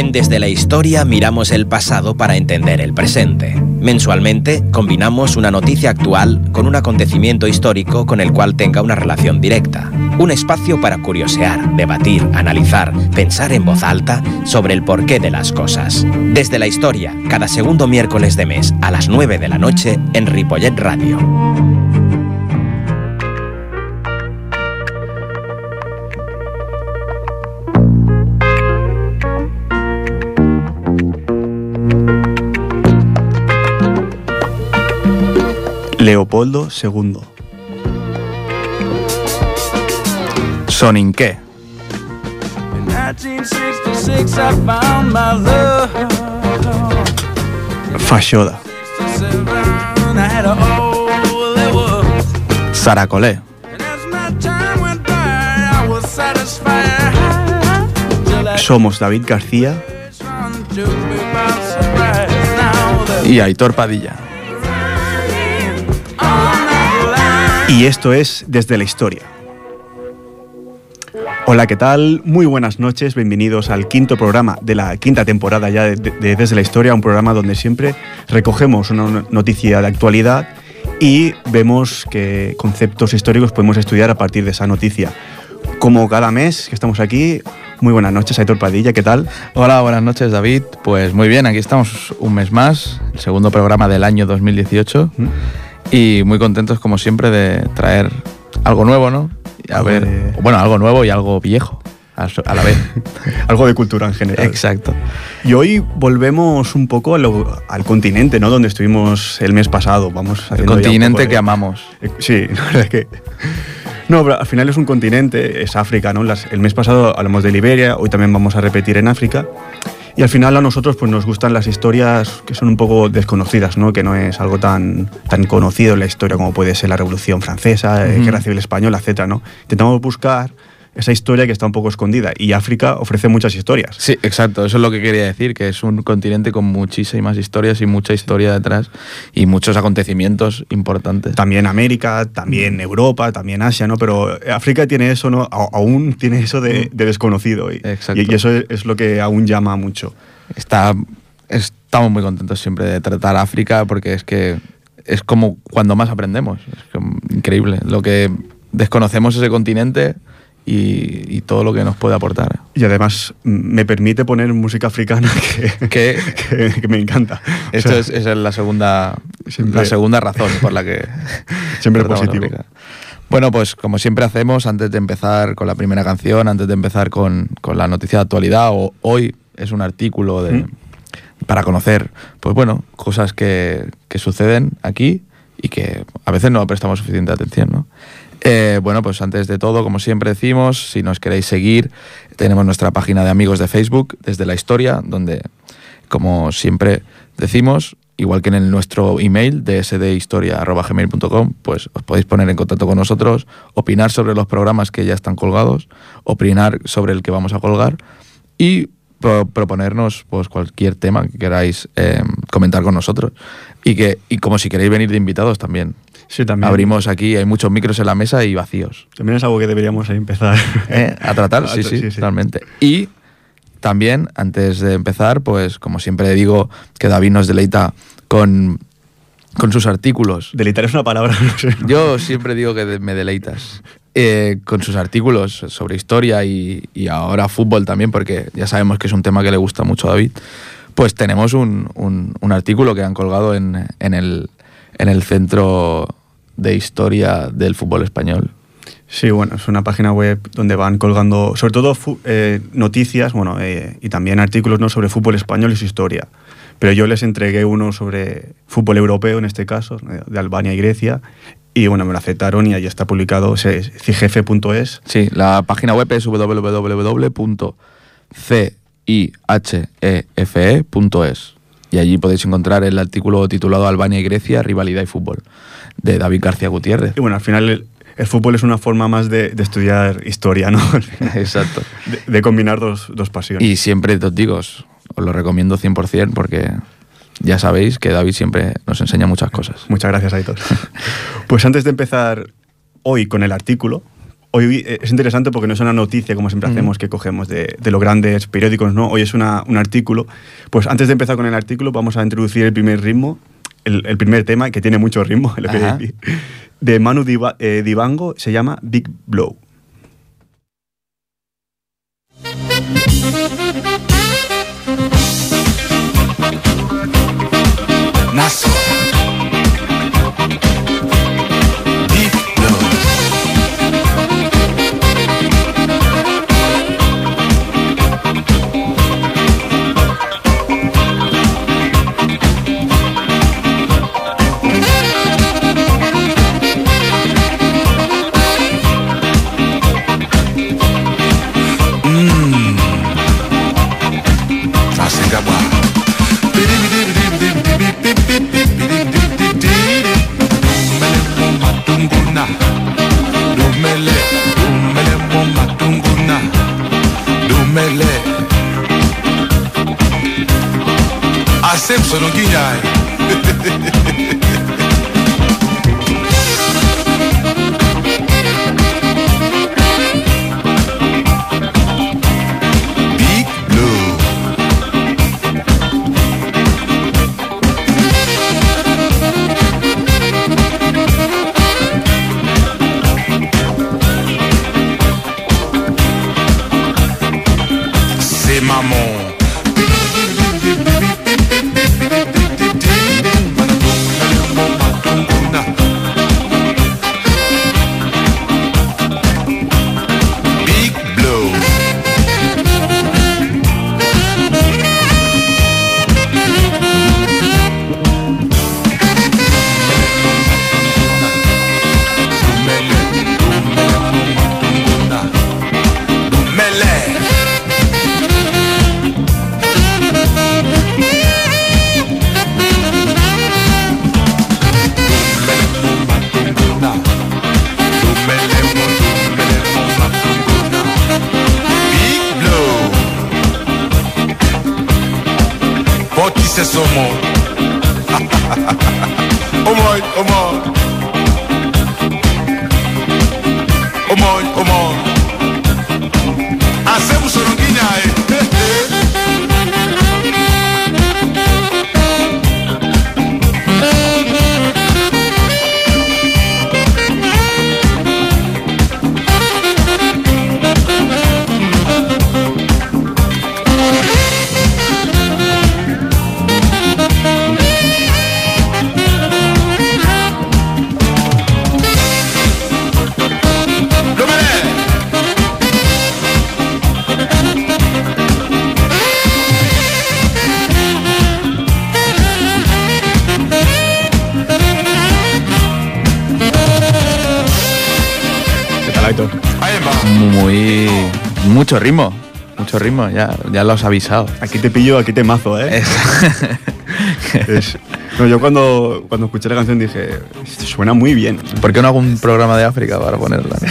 En Desde la Historia miramos el pasado para entender el presente. Mensualmente combinamos una noticia actual con un acontecimiento histórico con el cual tenga una relación directa. Un espacio para curiosear, debatir, analizar, pensar en voz alta sobre el porqué de las cosas. Desde la Historia, cada segundo miércoles de mes a las 9 de la noche en Ripollet Radio. I was satisfied. Till that Somos David García Y Aitor Padilla. Y esto es Desde la Historia. Hola, ¿qué tal? Muy buenas noches, bienvenidos al quinto programa de la quinta temporada ya de, de Desde la Historia, un programa donde siempre recogemos una noticia de actualidad y vemos qué conceptos históricos podemos estudiar a partir de esa noticia. Como cada mes que estamos aquí, muy buenas noches, Aitor Padilla, ¿qué tal? Hola, buenas noches David. Pues muy bien, aquí estamos un mes más, el segundo programa del año 2018 ¿Mm? Y muy contentos como siempre de traer algo nuevo, ¿no? A Algo ver, de- bueno, algo nuevo y algo viejo a la vez. Algo de cultura en general. Exacto. Y hoy volvemos un poco lo- al continente, ¿no? Donde estuvimos el mes pasado. Vamos El continente de- que amamos. Eh, Sí, la verdad es que... No, pero al final es un continente, es África, ¿no? Las- el mes pasado hablamos de Liberia, hoy también vamos a repetir en África. Y al final a nosotros pues nos gustan las historias que son un poco desconocidas, ¿no? Que no es algo tan, tan conocido en la historia como puede ser la Revolución Francesa, eh. Guerra Civil Española, etcétera, ¿no? Intentamos buscar esa historia que está un poco escondida y África ofrece muchas historias. Sí, exacto, eso es lo que quería decir, que es un continente con muchísimas historias y mucha historia detrás y muchos acontecimientos importantes. También América, también Europa, también Asia, ¿no? Pero África tiene eso, ¿no? A- aún tiene eso de, de desconocido. Y, Exacto. y- eso es, lo que aún llama mucho. Está, estamos muy contentos siempre de tratar África porque es que es como cuando más aprendemos. Es como increíble lo que desconocemos ese continente y, y todo lo que nos puede aportar. Y además me permite poner música africana que, Que me encanta. O esto sea, es, esa es la segunda, Siempre- la segunda razón por la que Siempre positivo. África. Bueno, pues como siempre hacemos, antes de empezar con la primera canción, antes de empezar con, con la noticia de actualidad, o hoy es un artículo de, ¿Mm? para conocer, pues bueno, cosas que, que suceden aquí y que a veces no prestamos suficiente atención, ¿no? Eh, bueno, pues antes de todo, como siempre decimos, si nos queréis seguir, tenemos nuestra página de amigos de Facebook, desde la historia, donde, como siempre decimos, igual que en nuestro email, dsdhistoria.gmail.com, pues os podéis poner en contacto con nosotros, opinar sobre los programas que ya están colgados, opinar sobre el que vamos a colgar y pro- proponernos pues cualquier tema que queráis eh, comentar con nosotros y que y como si queréis venir de invitados también Sí, también. abrimos aquí hay muchos micros en la mesa y vacíos También es algo que deberíamos empezar. ¿eh? a tratar sí, sí sí, sí. totalmente y también antes de empezar pues como siempre digo que David nos deleita con con sus artículos Delitar es una palabra, no sé. yo siempre digo que me deleitas. Eh, con sus artículos sobre historia y, ahora fútbol también, porque ya sabemos que es un tema que le gusta mucho a David, pues tenemos un, un- artículo que han colgado en, en el, en el Centro de Historia del Fútbol Español. Sí, bueno, es una página web donde van colgando, sobre todo eh, noticias, bueno, eh, y también artículos ¿no? sobre fútbol español y su historia. Pero yo les entregué uno sobre fútbol europeo, en este caso, de Albania y Grecia, y bueno, me lo aceptaron y ahí está publicado, es cigefe.es. Sí, la página web es www.cihefe.es y allí podéis encontrar el artículo titulado Albania y Grecia, rivalidad y fútbol, de David García Gutiérrez. Y bueno, al final el, el fútbol es una forma más de, de estudiar historia, ¿no? Exacto. De, de combinar dos, dos pasiones. Y siempre os digo, os os lo recomiendo 100% porque ya sabéis que David siempre nos enseña muchas cosas. Muchas gracias, Aitor. pues antes de empezar hoy con el artículo, hoy eh, es interesante porque no es una noticia como siempre Ujú. hacemos que cogemos de, de los grandes periódicos, ¿no? Hoy es una- un artículo. Pues antes de empezar con el artículo vamos a introducir el primer ritmo, el, el primer tema que tiene mucho ritmo, lo que decir, de Manu eh, Dibango, se llama Big Blow. na. say some more. oh my, oh my. Mucho ritmo. Mucho ritmo, ya, ya lo has avisado. Aquí te pillo, aquí te mazo, ¿eh? Es- Es- no, yo cuando, cuando escuché la canción dije, "Esto suena muy bien. ¿Por qué no hago un programa de África para ponerla?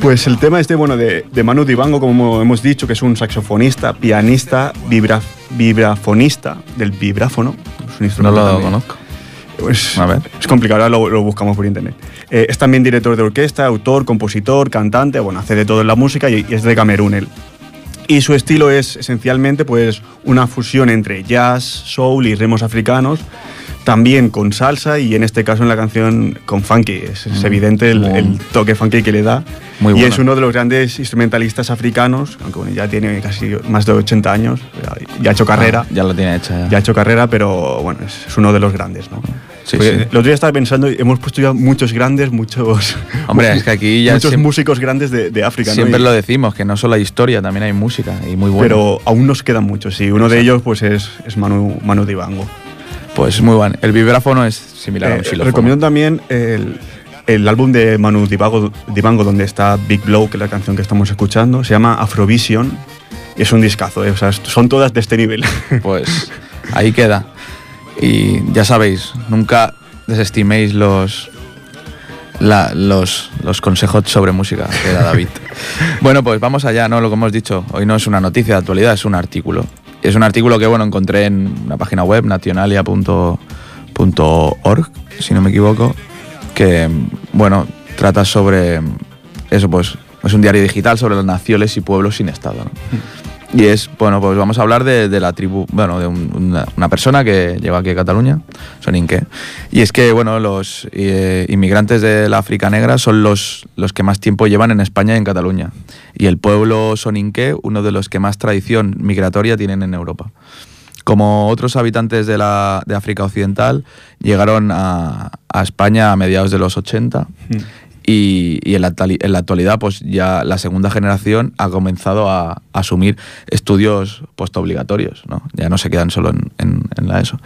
Pues el tema este, bueno, de, de Manu Dibango, como hemos dicho, que es un saxofonista, pianista, vibra, vibrafonista del vibráfono. Es un No instrumento lo también. conozco. Pues, A ver. Es complicado, ahora lo, lo buscamos por internet. Eh, es también director de orquesta, autor, compositor, cantante, bueno, hace de todo en la música y, y es de Camerún él. Y su estilo es esencialmente pues una fusión entre jazz, soul y ritmos africanos, también con salsa y en este caso en la canción con funky. Es, es Mm, evidente el, el toque funky que le da. Muy y bueno. es uno de los grandes instrumentalistas africanos, aunque bueno, ya tiene casi más de 80 años, ya, ha hecho carrera. Ah, ya lo tiene hecha. Ya. Ya ha hecho carrera, pero bueno, es, es uno de los grandes, ¿no? Sí, sí. El otro día estaba pensando, hemos puesto ya muchos grandes, muchos. Hombre, es que aquí ya muchos siem- músicos grandes de, de África, ¿no? Siempre Y- lo decimos, que no solo hay historia, también hay música y muy bueno. Pero aún nos quedan muchos, y uno de ellos pues es, es Manu, Manu Dibango. Pues muy bueno. El vibráfono es similar a un Eh, xilófono. recomiendo también el, el álbum de Manu Dibango, Dibango, donde está Big Blow, que es la canción que estamos escuchando. Se llama Afrovision y es un discazo, ¿eh? o sea, son todas de este nivel. Pues ahí queda. Y ya sabéis, nunca desestiméis los, la- los, los consejos sobre música que da David. bueno, pues vamos allá, ¿no? Lo que hemos dicho, hoy no es una noticia de actualidad, es un artículo. Es un artículo que, bueno, encontré en una página web, nationalia.org, si no me equivoco, que, bueno, trata sobre eso, pues es un diario digital sobre las naciones y pueblos sin Estado. Y es, bueno, pues vamos a hablar de, de la tribu, bueno, de un- una, una persona que lleva aquí a Cataluña, Soninke. Y es que, bueno, los eh, inmigrantes de la África Negra son los, los que más tiempo llevan en España y en Cataluña. Y el pueblo Soninke, uno de los que más tradición migratoria tienen en Europa. Como otros habitantes de, la, de África Occidental, llegaron a, a España a mediados de los 80 y, y en, la, actuali- en la actualidad pues ya la segunda generación ha comenzado a, asumir estudios postobligatorios, ¿no? ya no se quedan solo en, en- en la ESO.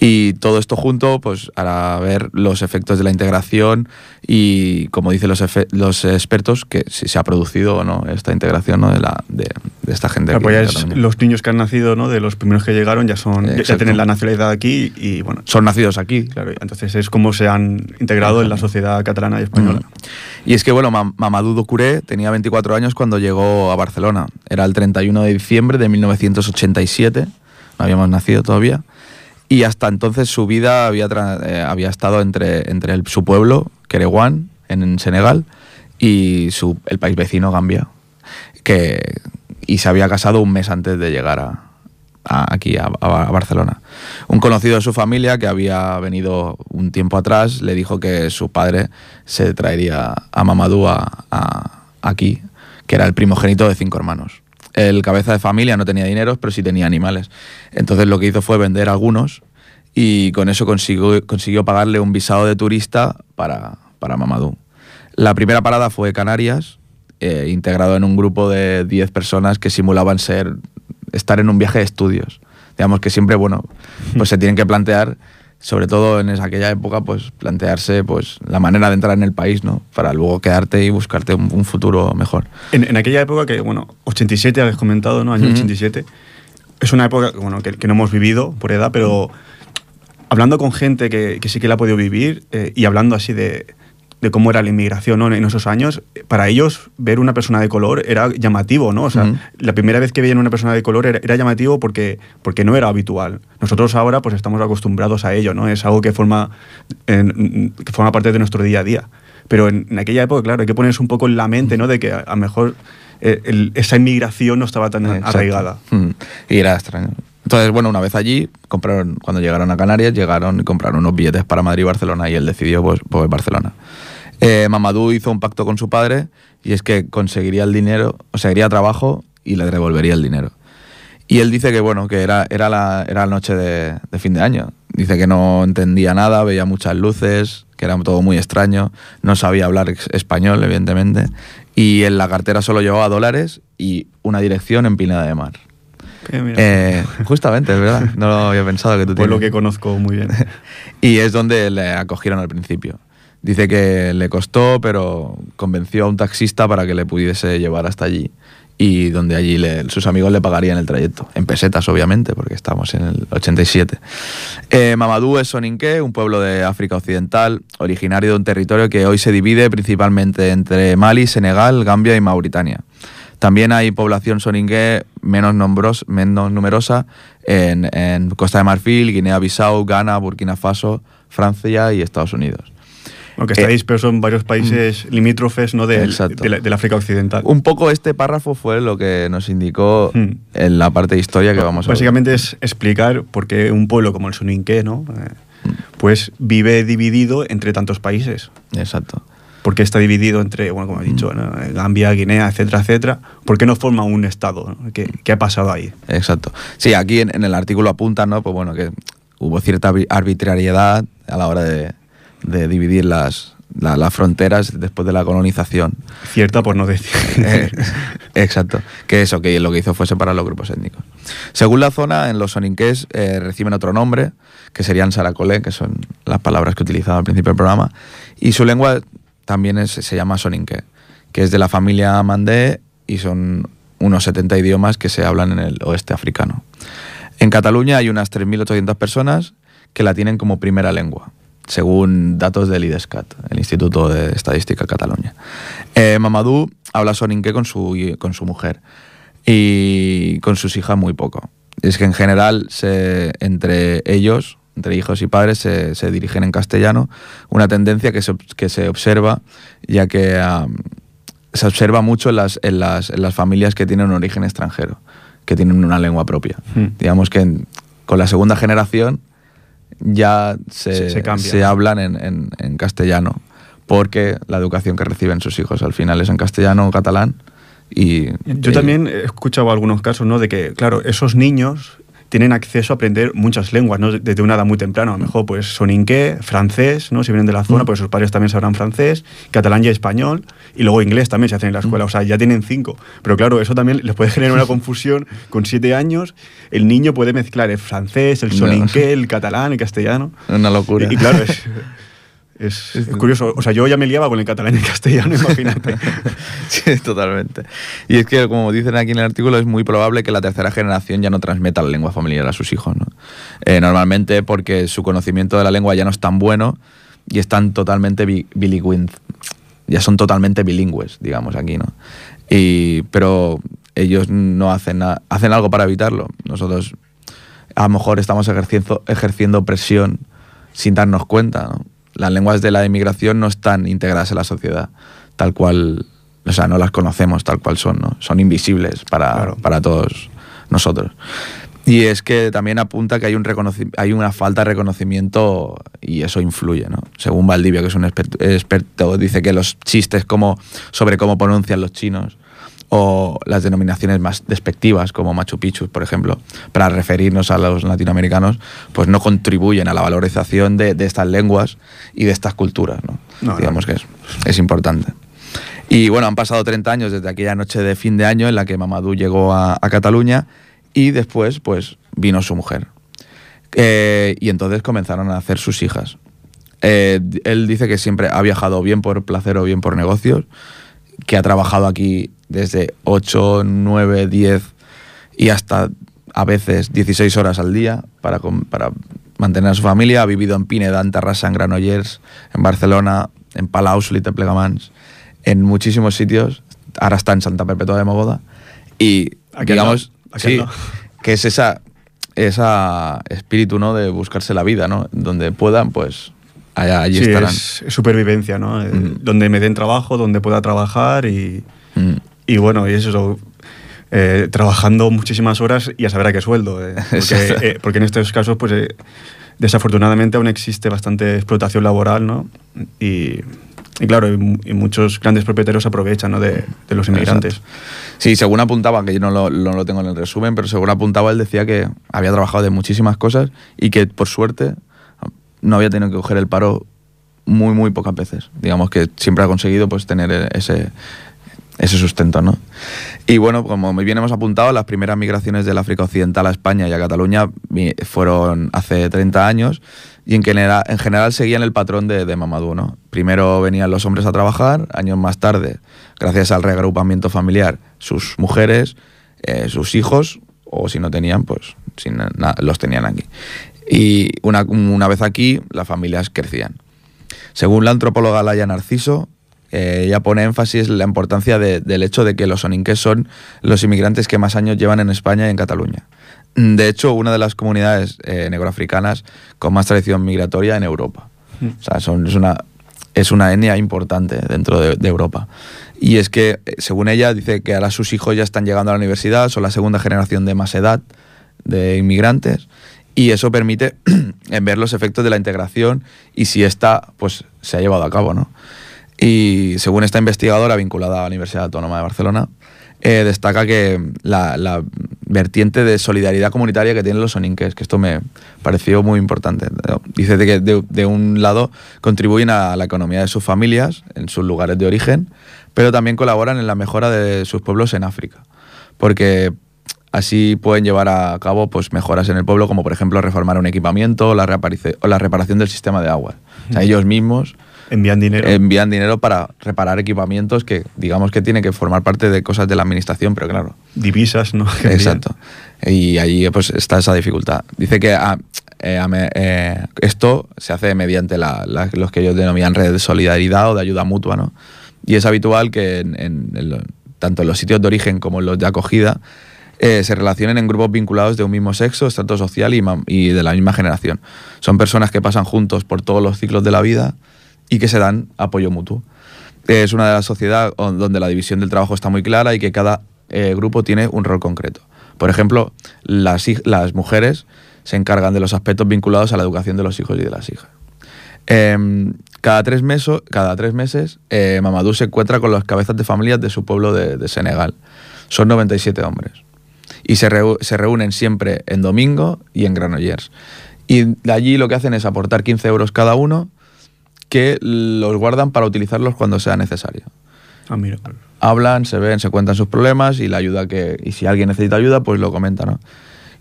Y todo esto junto pues hará ver los efectos de la integración y como dicen los, los expertos que si se ha producido o no esta integración ¿no? de, la, de, de esta gente. Claro, pues ya es- los niños que han nacido, ¿no? De los primeros que llegaron ya son ya- ya Exacto. tienen la nacionalidad aquí y bueno, Son nacidos aquí, claro, entonces es como se han integrado en la sociedad catalana y española. Y es que, bueno, Mam- Mamadou Doucouré tenía 24 años cuando llegó a Barcelona. Era el 31 de diciembre de 1987, no habíamos nacido todavía. Y hasta entonces su vida había, eh, había estado entre, entre su pueblo, Kerewan, en, en Senegal, y su, el país vecino, Gambia. Que, y se había casado un mes antes de llegar a, aquí a, Barcelona. Un conocido de su familia que había venido un tiempo atrás le dijo que su padre se traería a Mamadou aquí, que era el primogénito de cinco hermanos. El cabeza de familia no tenía dinero, pero sí tenía animales. Entonces lo que hizo fue vender algunos y con eso consiguió, consiguió pagarle un visado de turista para, para Mamadou. La primera parada fue Canarias, eh, integrado en un grupo de 10 personas que simulaban ser estar en un viaje de estudios. Digamos que siempre, bueno, pues se tienen que plantear, sobre todo en esa- aquella época, pues plantearse pues la manera de entrar en el país, ¿no? Para luego quedarte y buscarte un, un futuro mejor. En, en aquella época que, bueno, 87 habéis comentado, ¿no? Año Ujú. 87. Es una época bueno, que, que no hemos vivido por edad, pero hablando con gente que, que sí que la ha podido vivir eh, y hablando así de, de cómo era la inmigración ¿no? en esos años, para ellos ver una persona de color era llamativo, ¿no? O sea, la primera vez que veían una persona de color era, era llamativo porque, porque no era habitual. Nosotros ahora pues estamos acostumbrados a ello, ¿no? Es algo que forma, en- que forma parte de nuestro día a día. Pero en, en aquella época, claro, hay que ponerse un poco en la mente, ¿no? De que a, lo mejor eh, el- esa inmigración no estaba tan Exacto. arraigada. Y era extraño. Entonces, bueno, una vez allí, compraron, cuando llegaron a Canarias, llegaron y compraron unos billetes para Madrid y Barcelona y él decidió pues, pues Barcelona. Eh, Mamadou hizo un pacto con su padre y es que conseguiría el dinero, o sea, iría a trabajo y le devolvería el dinero. Y él dice que, bueno, que era, era, la, era la noche de, de fin de año. Dice que no entendía nada, veía muchas luces, que era todo muy extraño, no sabía hablar español, evidentemente, y en la cartera solo llevaba dólares y una dirección en Pineda de Mar. Eh, justamente, es verdad, no lo había pensado que tú pues lo que tienes. conozco muy bien. Y es donde le acogieron al principio. Dice que le costó, pero convenció a un taxista para que le pudiese llevar hasta allí. Y donde allí le- sus amigos le pagarían el trayecto. En pesetas, obviamente, porque estamos en el 87. Eh, Mamadou es Soninké, un pueblo de África Occidental, originario de un territorio que hoy se divide principalmente entre Mali, Senegal, Gambia y Mauritania. También hay población soningué menos, numerosa en, en Costa de Marfil, Guinea-Bissau, Ghana, Burkina Faso, Francia y Estados Unidos. Aunque está Eh, disperso en varios países limítrofes ¿no? del, de del África Occidental. Un poco este párrafo fue lo que nos indicó Hmm. en la parte de historia que vamos a ver. Básicamente es explicar por qué un pueblo como el Soninké, ¿no? Eh, pues vive dividido entre tantos países. Exacto. ¿Por qué está dividido entre, bueno, como he dicho, ¿no? Gambia, Guinea, etcétera, etcétera? ¿Por qué no forma un Estado? ¿no? ¿Qué, qué ha pasado ahí? Exacto. Sí, aquí en, en el artículo apuntan, ¿no? Pues bueno, que hubo cierta arbi- arbitrariedad a la hora de, de dividir las, la- las fronteras después de la colonización. Cierta por no decir. Eh, Exacto. Que eso, que lo que hizo fue separar los grupos étnicos. Según la zona, en los soninqués eh, reciben otro nombre, que serían saracolé, que son las palabras que utilizaba al principio del programa, y su lengua también es- se llama soninqué, que es de la familia mandé y son unos 70 idiomas que se hablan en el oeste africano. En Cataluña hay unas 3.800 personas que la tienen como primera lengua, según datos del IDESCAT, el Instituto de Estadística de Cataluña. Eh, Mamadou habla soninqué con su, con su mujer y con sus hijas muy poco. Es que en general se, entre ellos, entre hijos y padres se, se dirigen en castellano, una tendencia que se, que se observa, ya que se observa mucho en las, en, las, en las familias que tienen un origen extranjero, que tienen una lengua propia. Hmm. Digamos que en- con la segunda generación ya se, Se- se cambia. se hablan en, en- en castellano, porque la educación que reciben sus hijos al final es en castellano o catalán. Y, Yo también he escuchado algunos casos, ¿no? De que, claro, esos niños tienen acceso a aprender muchas lenguas, ¿no? Desde una edad muy temprana. A lo mejor, pues, soninqué, francés, ¿no? Si vienen de la zona, Mm. pues sus padres también sabrán francés, catalán y español, y luego inglés también se hacen en la escuela. O sea, ya tienen cinco. Pero claro, eso también les puede generar una confusión. Con siete años, el niño puede mezclar el francés, el soninqué, el catalán, el castellano. Una locura. Y, y claro, es, es- es curioso. O sea, yo ya me liaba con el catalán y el castellano, imagínate. Sí, totalmente. Y es que, como dicen aquí en el artículo, es muy probable que la tercera generación ya no transmeta la lengua familiar a sus hijos. ¿no? Eh, normalmente porque su conocimiento de la lengua ya no es tan bueno y están totalmente bi- bilingües. Ya son totalmente bilingües, digamos, aquí, ¿no? Y, pero ellos no hacen nada, hacen algo para evitarlo. Nosotros a lo mejor estamos ejerciendo, ejerciendo presión sin darnos cuenta. ¿no? Las lenguas de la inmigración no están integradas en la sociedad, tal cual, o sea, no las conocemos tal cual son, ¿no? son invisibles para, Claro. para todos nosotros. Y es que también apunta que hay, un hay una falta de reconocimiento y eso influye, ¿no? Según Valdivia, que es un experto, experto, dice que los chistes como, sobre cómo pronuncian los chinos o las denominaciones más despectivas como Machu Picchu, por ejemplo, para referirnos a los latinoamericanos, pues no contribuyen a la valorización de, de estas lenguas y de estas culturas, ¿no? No, no. Digamos que es, es importante. Y bueno, han pasado 30 años desde aquella noche de fin de año en la que Mamadou llegó a, a Cataluña y después pues vino su mujer. Eh, y entonces comenzaron a hacer sus hijas. Eh, él dice que siempre ha viajado bien por placer o bien por negocios, que ha trabajado aquí desde 8, 9, 10 y hasta a veces 16 horas al día para, para mantener a su familia. Ha vivido en Pineda, en Terrassa, en Granollers, en Barcelona, en Palau, Solís de Plegamans, en muchísimos sitios. Ahora está en Santa Perpetua de Mogoda. Y digamos, sí, que es esa, esa espíritu ¿no? de buscarse la vida, ¿no? Donde puedan, pues allá, allí Sí, estarán. es, supervivencia, ¿no? Mm. Donde me den trabajo, donde pueda trabajar y, Mm. Y bueno, y eso, eh, trabajando muchísimas horas y a saber a qué sueldo. eh, porque, Exacto. eh, porque en estos casos, pues eh, desafortunadamente aún existe bastante explotación laboral, ¿no? Y, y claro, y, y muchos grandes propietarios aprovechan ¿no? de, de los inmigrantes. Sí, según apuntaba, que yo no lo, no lo tengo en el resumen, pero según apuntaba, él decía que había trabajado de muchísimas cosas y que por suerte no había tenido que coger el paro muy, muy pocas veces. Digamos que siempre ha conseguido pues tener ese, ese sustento, ¿no? Y bueno, como muy bien hemos apuntado, las primeras migraciones del África Occidental a España y a Cataluña fueron hace 30 años y en general, en seguían el patrón de, de Mamadou, ¿no? Primero venían los hombres a trabajar, años más tarde, gracias al reagrupamiento familiar, sus mujeres, eh, sus hijos, o si no tenían, pues sin los tenían aquí. Y una, una vez aquí, las familias crecían. Según la antropóloga Laia Narciso, eh, ella pone énfasis en la importancia de- del hecho de que los soninques son los inmigrantes que más años llevan en España y en Cataluña. Mm, De hecho, una de las comunidades eh, negroafricanas con más tradición migratoria en Europa. O sea, son, es, una, es una etnia importante dentro de, de Europa. Y es que, eh, según ella, dice que ahora sus hijos ya están llegando a la universidad, son la segunda generación de más edad de inmigrantes y eso permite ver los efectos de la integración y si esta pues se ha llevado a cabo, ¿no? Y según esta investigadora vinculada a la Universidad Autónoma de Barcelona, eh, destaca que la, la vertiente de solidaridad comunitaria que tienen los soninques, que esto me pareció muy importante. Dice de que de, de un lado contribuyen a la economía de sus familias en sus lugares de origen, pero también colaboran en la mejora de sus pueblos en África. Porque Así pueden llevar a cabo pues, mejoras en el pueblo, como por ejemplo reformar un equipamiento o la, reaparice- o la reparación del sistema de agua. O sea, ellos mismos Envían dinero. envían dinero para reparar equipamientos que digamos que tienen que formar parte de cosas de la administración, pero claro. divisas, ¿no? Exacto. Y allí pues está esa dificultad. Dice que ah, eh, eh, esto se hace mediante la- la- los que ellos denominan redes de solidaridad o de ayuda mutua, ¿no? Y es habitual que en- en- en tanto en los sitios de origen como en los de acogida eh, se relacionen en grupos vinculados de un mismo sexo, estrato social y, y de la misma generación. Son personas que pasan juntos por todos los ciclos de la vida y que se dan apoyo mutuo. Es una de las sociedades on- donde la división del trabajo está muy clara y que cada eh, grupo tiene un rol concreto. Por ejemplo, las, las mujeres se encargan de los aspectos vinculados a la educación de los hijos y de las hijas. Em, cada, tres meso- cada tres meses, eh, Mamadou se encuentra con las cabezas de familias de su pueblo de, Senegal. Son 97 hombres. Y se, se reúnen siempre en domingo y en Granollers. Y de allí lo que hacen es aportar 15 euros cada uno que los guardan para utilizarlos cuando sea necesario. Ah, mira. Hablan, se ven, se cuentan sus problemas y la ayuda que. Y si alguien necesita ayuda, pues lo comenta, ¿no?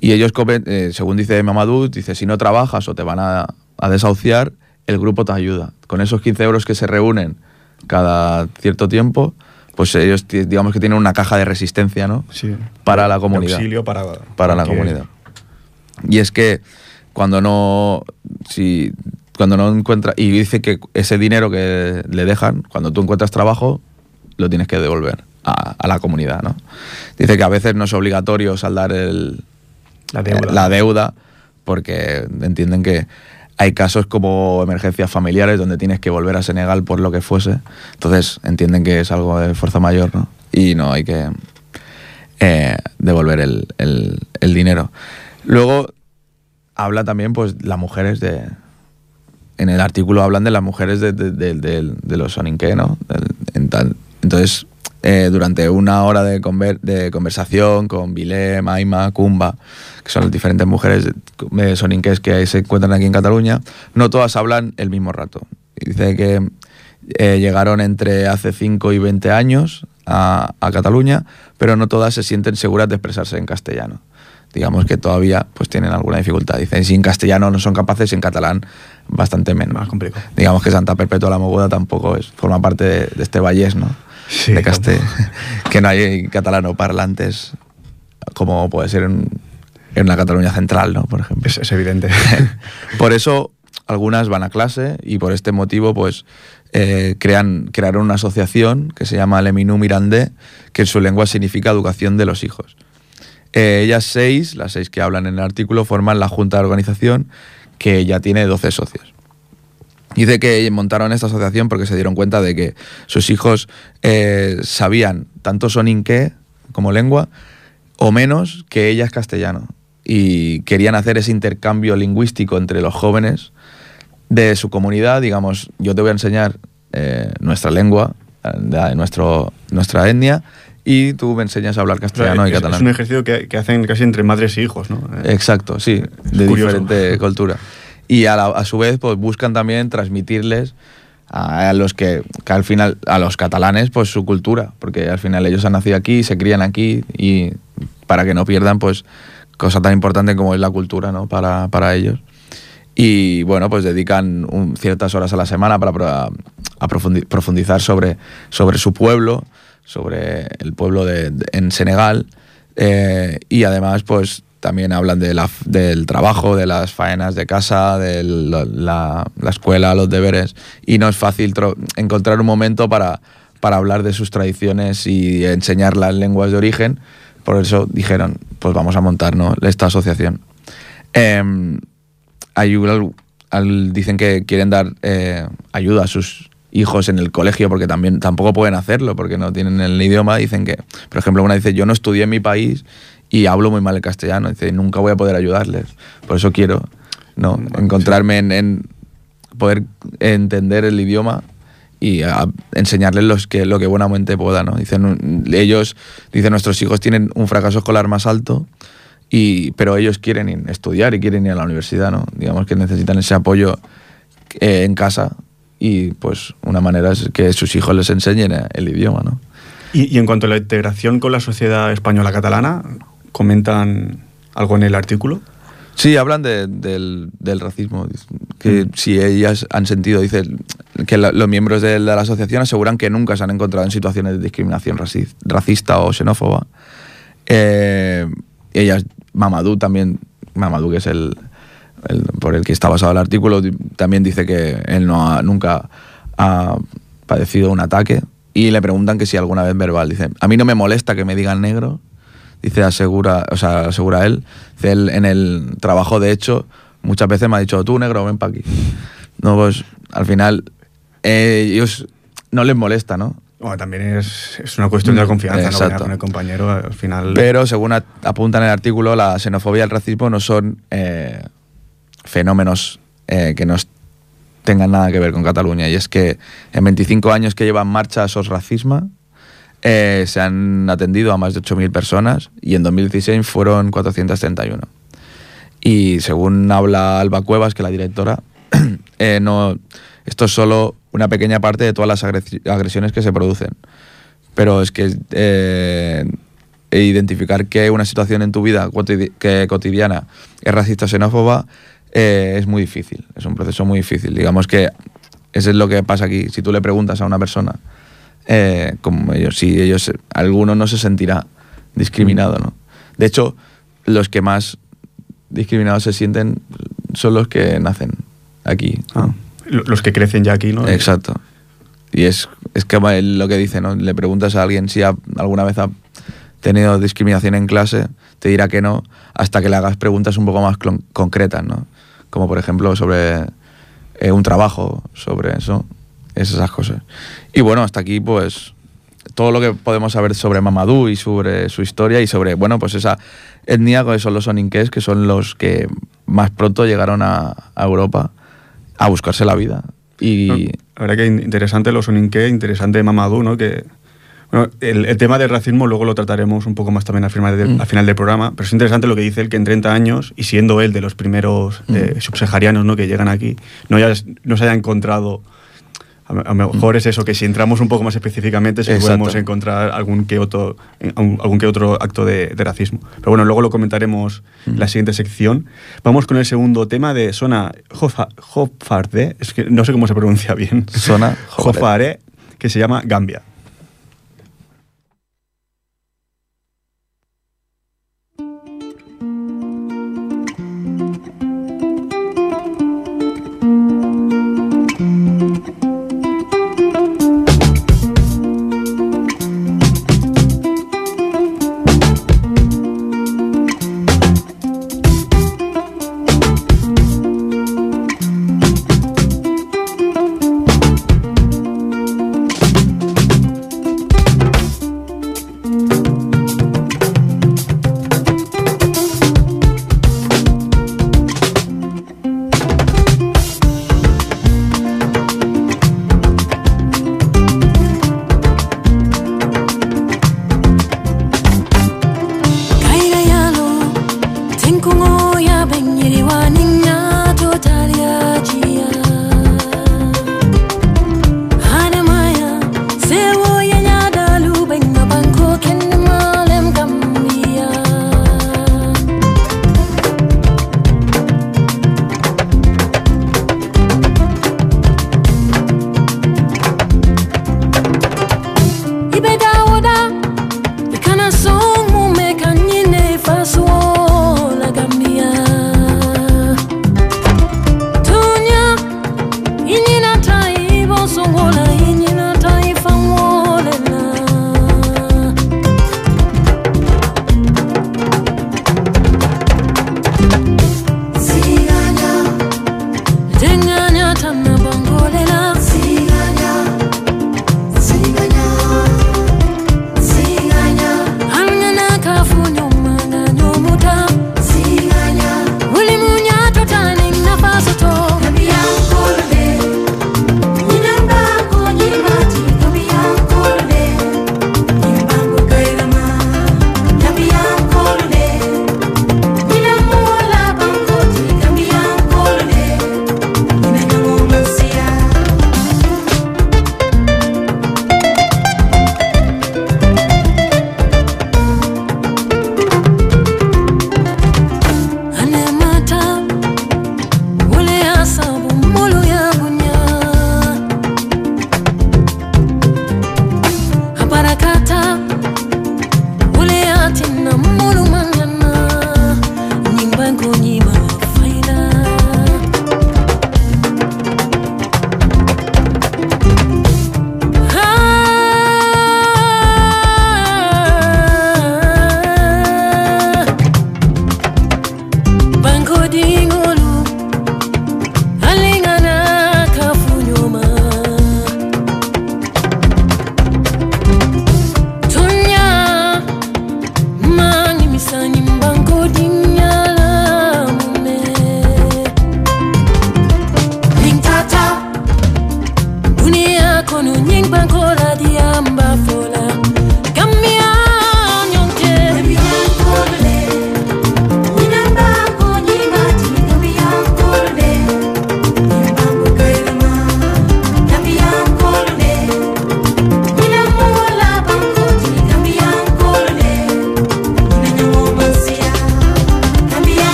Y ellos, comen- eh, según dice Mamadou, dice: si no trabajas o te van a, a desahuciar, el grupo te ayuda. Con esos 15 euros que se reúnen cada cierto tiempo, pues ellos, digamos que tienen una caja de resistencia, ¿no? Sí. Para la comunidad auxilio para, para la comunidad. Y es que cuando no, si, cuando no encuentra, y dice que ese dinero que le dejan, cuando tú encuentras trabajo, lo tienes que devolver a, a la comunidad, ¿no? Dice que a veces no es obligatorio saldar el, La deuda. eh, la deuda, porque entienden que hay casos como emergencias familiares donde tienes que volver a Senegal por lo que fuese. Entonces entienden que es algo de fuerza mayor, ¿no? Y no hay que eh, devolver el, el- el dinero. Luego habla también, pues, las mujeres de. En el artículo hablan de las mujeres de, los soninké, ¿no? Entonces, eh, durante una hora de, conver- de conversación con Vilé, Maima, Kumba, que son las diferentes mujeres soninqués que se encuentran aquí en Cataluña, no todas hablan el mismo rato. Dice que eh, llegaron entre hace 5 y 20 años a Cataluña, pero no todas se sienten seguras de expresarse en castellano. Digamos que todavía pues tienen alguna dificultad. Dicen, si en castellano no son capaces, en catalán bastante menos. Más complicado. Digamos que Santa Perpetua la Mogoda tampoco es, forma parte de, de este vallés, ¿no? Sí, de Castell. que no hay catalano parlantes como puede ser en, en la Cataluña central, ¿no? Por ejemplo. Es, es evidente. por eso algunas van a clase y por este motivo pues eh, crean, crearon una asociación que se llama Leminú Mirandé, que en su lengua significa educación de los hijos. Eh, ellas seis, las seis que hablan en el artículo, forman la junta de organización que ya tiene 12 socios. Dice que montaron esta asociación porque se dieron cuenta de que sus hijos eh, sabían tanto soninqué como lengua o menos que ellas castellano y querían hacer ese intercambio lingüístico entre los jóvenes de su comunidad, digamos, yo te voy a enseñar eh, nuestra lengua, de nuestro, nuestra etnia, y tú me enseñas a hablar castellano y catalán. es un ejercicio que, que hacen casi entre madres e hijos, ¿no? Eh, Exacto, sí, de curioso. diferente cultura. Y a, la- a su vez, pues buscan también transmitirles a, a los que, que al final, a los catalanes, pues su cultura, porque al final ellos han nacido aquí, se crían aquí y para que no pierdan, pues, cosa tan importante como es la cultura, ¿no? Para, para ellos. Y bueno, pues dedican un- ciertas horas a la semana para a, profundizar sobre, sobre su pueblo, sobre el pueblo de, en Senegal. eh, y además, pues también hablan de la, del trabajo, de las faenas de casa, de la, la- la escuela, los deberes. Y no es fácil encontrar un momento para, para hablar de sus tradiciones y enseñar las lenguas de origen. Por eso dijeron, pues vamos a montar ¿no? esta asociación. Em, al- dicen que quieren dar eh, ayuda a sus hijos en el colegio porque también tampoco pueden hacerlo porque no tienen el idioma dicen que por ejemplo una dice yo no estudié en mi país y hablo muy mal el castellano dice nunca voy a poder ayudarles por eso quiero no Bueno, encontrarme en, en poder entender el idioma y a enseñarles los que, lo que buenamente pueda, ¿no? Dicen, ellos, dicen, nuestros hijos tienen un fracaso escolar más alto, y, pero ellos quieren estudiar y quieren ir a la universidad, ¿no? Digamos que necesitan ese apoyo eh, en casa y pues una manera es que sus hijos les enseñen el idioma, ¿no? Y, y en cuanto a la integración con la sociedad española catalana, comentan algo en el artículo. Sí, hablan de- del, del racismo, que si ellas han sentido, dice, que la- los miembros de la, asociación aseguran que nunca se han encontrado en situaciones de discriminación raci- racista o xenófoba. Eh, ellas, Mamadou también, Mamadou que es el, el- por el que está basado el artículo, también dice que él no ha, nunca ha padecido un ataque y le preguntan que si alguna vez verbal. Dice, a mí no me molesta que me digan negro, dice asegura, o sea, asegura él, dice él en el trabajo de hecho muchas veces me ha dicho, tú negro, ven para aquí. No, pues al final eh, ellos no les molesta, ¿no? Bueno, también es, es una cuestión de confianza, ¿no? Con el compañero, al final. Pero según a- apunta en el artículo, la xenofobia y el racismo no son eh, fenómenos eh, que no tengan nada que ver con Cataluña. Y es que en 25 años que lleva en marcha SOS Racisma, eh, se han atendido a más de 8.000 personas y en 2016 fueron 431. Y según habla Alba Cuevas, que es la directora, eh, no, esto es solo una pequeña parte de todas las agresi- agresiones que se producen. Pero es que eh, identificar que una situación en tu vida cotidiana es racista o xenófoba eh, es muy difícil. Es un proceso muy difícil. Digamos que eso es lo que pasa aquí. Si tú le preguntas a una persona, eh, como ellos, si ellos, alguno no se sentirá discriminado, ¿no? De hecho, los que más discriminados se sienten son los que nacen aquí. Ah, lo- los que crecen ya aquí, ¿no? Exacto. Y es, es que lo que dice, ¿no? Le preguntas a alguien si ha- alguna vez ha tenido discriminación en clase, te dirá que no, hasta que le hagas preguntas un poco más concretas, ¿no? Como por ejemplo sobre eh, un trabajo, sobre eso, esas cosas. Y bueno, hasta aquí pues todo lo que podemos saber sobre Mamadou y sobre su historia y sobre, bueno, pues esa etnia que son los soninqués, que son los que más pronto llegaron a, Europa a buscarse la vida. Y La verdad que in- interesante lo Soninke, interesante Mamadou, ¿no? Que, bueno, el, el tema del racismo luego lo trataremos un poco más también al final, del, Mm. al final del programa, pero es interesante lo que dice él, que en 30 años, y siendo él de los primeros eh, Mm. subsaharianos ¿no? que llegan aquí, no, haya- no se haya encontrado... A lo mejor es eso, que si entramos un poco más específicamente, Mm. Exacto. podemos encontrar algún que otro, eh, algún que otro acto de, de racismo. Pero bueno, luego lo comentaremos en la siguiente sección. Vamos con el segundo tema de Sona Jofarde, es que no sé cómo se pronuncia bien. Sona. Jofaré, que se llama Gambia.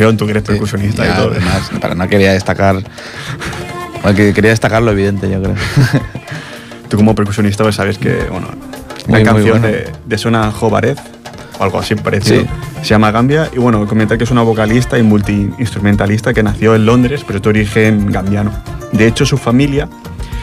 Percusión, tú que eres percusionista Ya, y todo. además, pero no quería destacar. bueno, que quería destacar lo evidente, yo creo. Tú como percusionista pues sabes que, bueno, Muy, muy canción bueno. de, de Sona Jovarez, o algo así parecido, Sí. se llama Gambia. Y bueno, comentar que es una vocalista y multiinstrumentalista que nació en Londres, pero es de origen gambiano. De hecho, su familia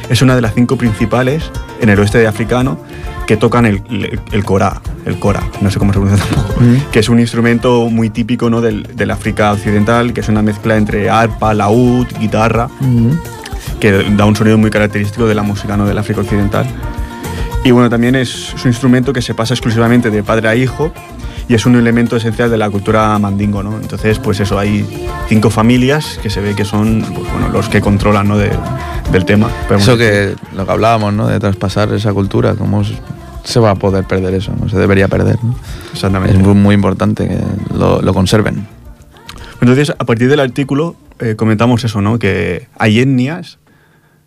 es una de las cinco principales en el oeste de africano que tocan el, el, el cora, el cora, no sé cómo se pronuncia tampoco, Mm. que es un instrumento muy típico ¿no? del, del África occidental, que es una mezcla entre arpa, laúd, guitarra, que da un sonido muy característico de la música ¿no? del África Occidental. Y bueno, también es, es un instrumento que se pasa exclusivamente de padre a hijo y es un elemento esencial de la cultura mandingo, ¿no? Entonces, pues eso, hay cinco familias que se ve que son pues, bueno, los que controlan ¿no? de- del tema. Eso que lo que hablábamos, ¿no? De traspasar esa cultura, cómo se- se va a poder perder eso, no se debería perder. ¿no? Exactamente. Es muy, importante que lo, lo conserven. Entonces, a partir del artículo eh, comentamos eso, ¿no? Que hay etnias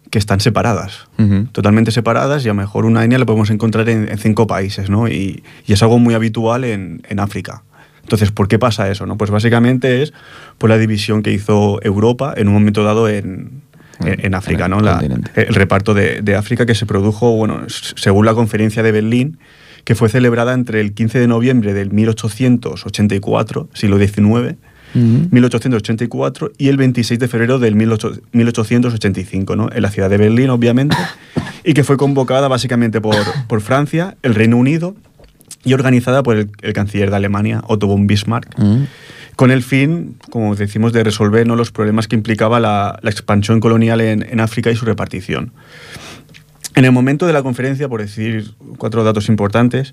que están separadas, Ujú. totalmente separadas, y a lo mejor una etnia la podemos encontrar en, en cinco países, ¿no? Y, y es algo muy habitual en, en África. Entonces, ¿por qué pasa eso? No? Pues básicamente es por la división que hizo Europa en un momento dado en, en, en África, en el ¿no? La- el reparto de, de África que se produjo, bueno, según la conferencia de Berlín, que fue celebrada entre el 15 de noviembre del 1884, siglo XIX, 1884 y el 26 de febrero del 18 1885, ¿no? en la ciudad de Berlín, obviamente, y que fue convocada básicamente por, por Francia, el Reino Unido y organizada por el, el canciller de Alemania, Otto von Bismarck. Con el fin, como decimos, de resolver ¿no? los problemas que implicaba la, la expansión colonial en, en África y su repartición. En el momento de la conferencia, por decir cuatro datos importantes,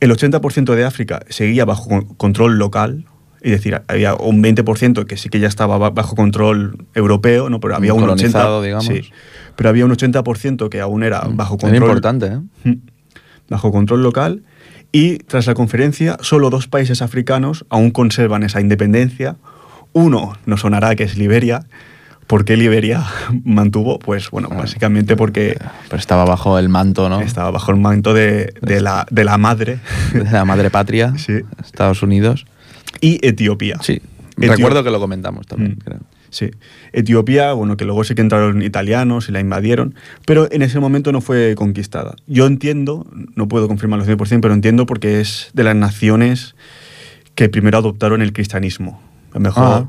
el 80% de África seguía bajo con- control local, es decir, había un 20% que sí que ya estaba ba- bajo control europeo, ¿no? pero había un Colonizado, 80%, digamos. sí, pero había un 80% que aún era bajo Era control importante, ¿eh? Mm. bajo control local y tras la conferencia solo dos países africanos aún conservan esa independencia. Uno nos sonará que es Liberia. ¿Por qué Liberia mantuvo? Pues bueno, básicamente porque Pero estaba bajo el manto, ¿no? estaba bajo el manto de, de la, de la madre De la madre patria, Sí. Estados Unidos. y Etiopía. Sí. Recuerdo que lo comentamos también, Mm. creo. Sí. Etiopía, bueno, que luego sí que entraron italianos y la invadieron, pero en ese momento no fue conquistada. Yo entiendo, no puedo confirmarlo 100%, pero entiendo porque es de las naciones que primero adoptaron el cristianismo. A lo mejor, Ah.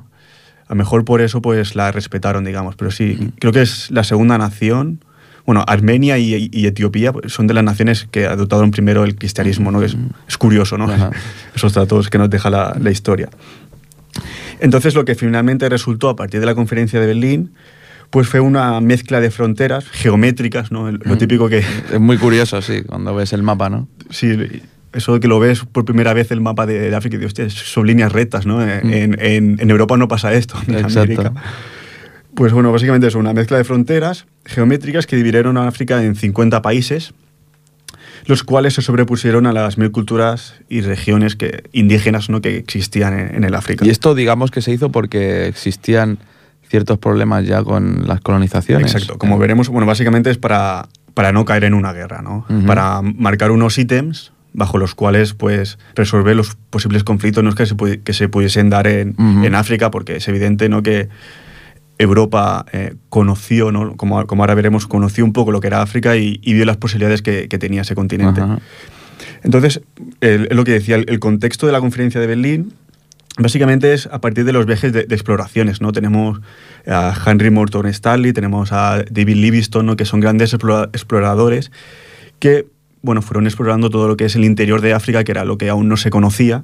a mejor por eso pues la respetaron, digamos, pero sí, creo que es la segunda nación. Bueno, Armenia y, y Etiopía pues, son de las naciones que adoptaron primero el cristianismo, ¿no? Es, es curioso, ¿no? Ajá. Esos datos que nos deja la, la historia. Entonces lo que finalmente resultó a partir de la conferencia de Berlín, pues fue una mezcla de fronteras geométricas, ¿no? Lo típico que, Es muy curioso, sí, cuando ves el mapa, ¿no? sí, eso de que lo ves por primera vez el mapa de, de África y dices, hostia, son líneas rectas, ¿no? En, en- en Europa no pasa esto, en Exacto. América. Pues bueno, básicamente es una mezcla de fronteras geométricas que dividieron a África en 50 países, los cuales se sobrepusieron a las mil culturas y regiones que, indígenas ¿no? que existían en, en el África. Y esto, digamos que se hizo porque existían ciertos problemas ya con las colonizaciones. Exacto, como veremos, bueno, básicamente es para, para no caer en una guerra, ¿no? Para marcar unos ítems bajo los cuales pues resolver los posibles conflictos ¿no? que, se, que se pudiesen dar en, en África, porque es evidente ¿no? que Europa eh, conoció, ¿no? como, como ahora veremos, conoció un poco lo que era África y, y vio las posibilidades que, que tenía ese continente. Ajá. Entonces, el- es lo que decía, el, el contexto de la conferencia de Berlín básicamente es a partir de los viajes de, de exploraciones, ¿no? Tenemos a Henry Morton Stanley, tenemos a David Livingstone, ¿no? que son grandes explora- exploradores que, bueno, fueron explorando todo lo que es el interior de África, que era lo que aún no se conocía.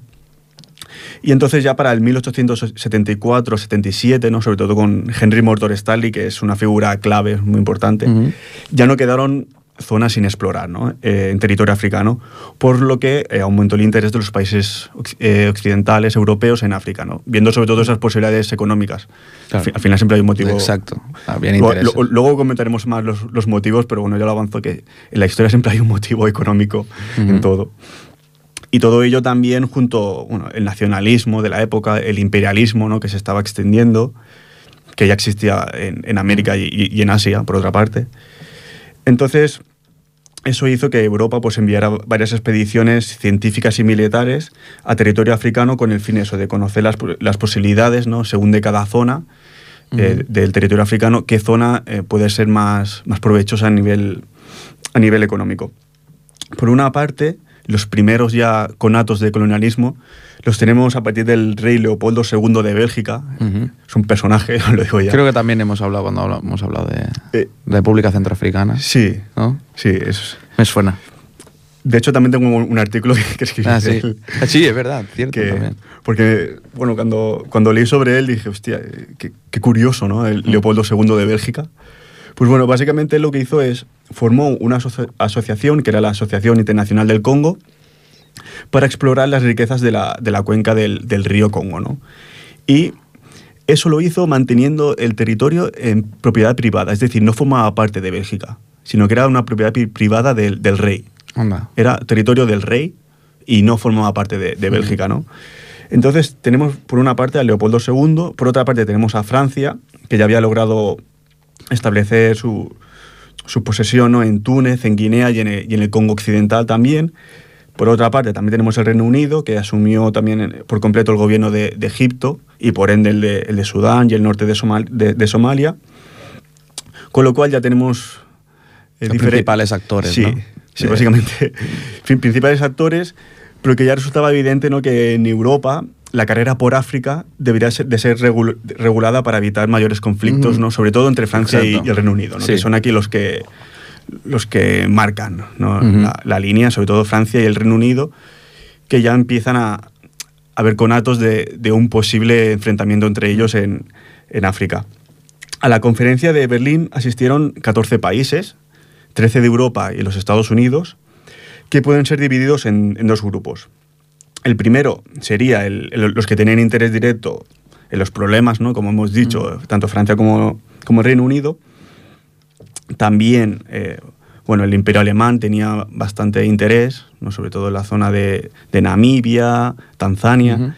Y entonces ya para el 1874-77, ¿no? sobre todo con Henry Morton Stanley, que es una figura clave, muy importante, Ujú. ya no quedaron zonas sin explorar ¿no? Eh, en territorio africano, por lo que eh, aumentó el interés de los países eh, occidentales, europeos en África, ¿no? viendo sobre todo esas posibilidades económicas. Claro. Al, fi- al final siempre hay un motivo. Exacto. Había Luego, interés. lo- luego comentaremos más los, los motivos, pero bueno, ya lo avanzo que en la historia siempre hay un motivo económico en Ujú. todo. Y todo ello también junto bueno, el nacionalismo de la época, el imperialismo ¿no? que se estaba extendiendo, que ya existía en, en América y, en Asia, por otra parte. Entonces, eso hizo que Europa pues, enviara varias expediciones científicas y militares a territorio africano con el fin eso, de conocer las, las posibilidades, ¿no? según de cada zona eh, del territorio africano, qué zona eh, puede ser más, más provechosa a nivel, a nivel económico. Por una parte, los primeros ya conatos de colonialismo los tenemos a partir del rey Leopoldo II de Bélgica. Es un personaje, lo digo ya. Creo que también hemos hablado cuando hemos hablado de Eh, República Centroafricana. sí, ¿No? sí, es... Me suena. De hecho, también tengo un, artículo que, que escribí Ah, sí. él. Ah, sí, es verdad, cierto que- también. porque, bueno, cuando, cuando leí sobre él dije, hostia, eh, qué, qué curioso, ¿no? El. Leopoldo II de Bélgica. Pues bueno, básicamente lo que hizo es, formó una asoci- asociación, que era la Asociación Internacional del Congo, para explorar las riquezas de la, de la cuenca del, del río Congo, ¿no? Y eso lo hizo manteniendo el territorio en propiedad privada, es decir, no formaba parte de Bélgica, sino que era una propiedad pri- privada del, del rey Anda. era territorio del rey y no formaba parte de, de Bélgica, ¿no? Entonces tenemos por una parte a Leopoldo II, por otra parte tenemos a Francia, que ya había logrado establecer su, su posesión ¿no? en Túnez, en Guinea y en, el, y en el Congo Occidental también. Por otra parte también tenemos el Reino Unido, que asumió también eh, por completo el gobierno de, de Egipto y por ende el de, el de Sudán y el norte de, Somal- de- Somalia. Con lo cual ya tenemos... eh, Los principales actores, Sí, ¿no? sí, básicamente. principales actores, pero que ya resultaba evidente ¿no? que en Europa la carrera por África debería ser, de ser regul- regulada para evitar mayores conflictos. ¿no? sobre todo entre Francia y, el Reino Unido, ¿no? Sí. que son aquí los que, los que marcan la, la línea, sobre todo Francia y el Reino Unido, que ya empiezan a, a ver conatos de, de un posible enfrentamiento entre ellos en, en África. A la conferencia de Berlín asistieron 14 países, 13 de Europa y los Estados Unidos, que pueden ser divididos en, en dos grupos. El primero sería el- el- los que tenían interés directo en los problemas, ¿no? como hemos dicho, tanto Francia como, como Reino Unido. También, eh, bueno, el imperio alemán tenía bastante interés, ¿no? sobre todo en la zona de, de Namibia, Tanzania.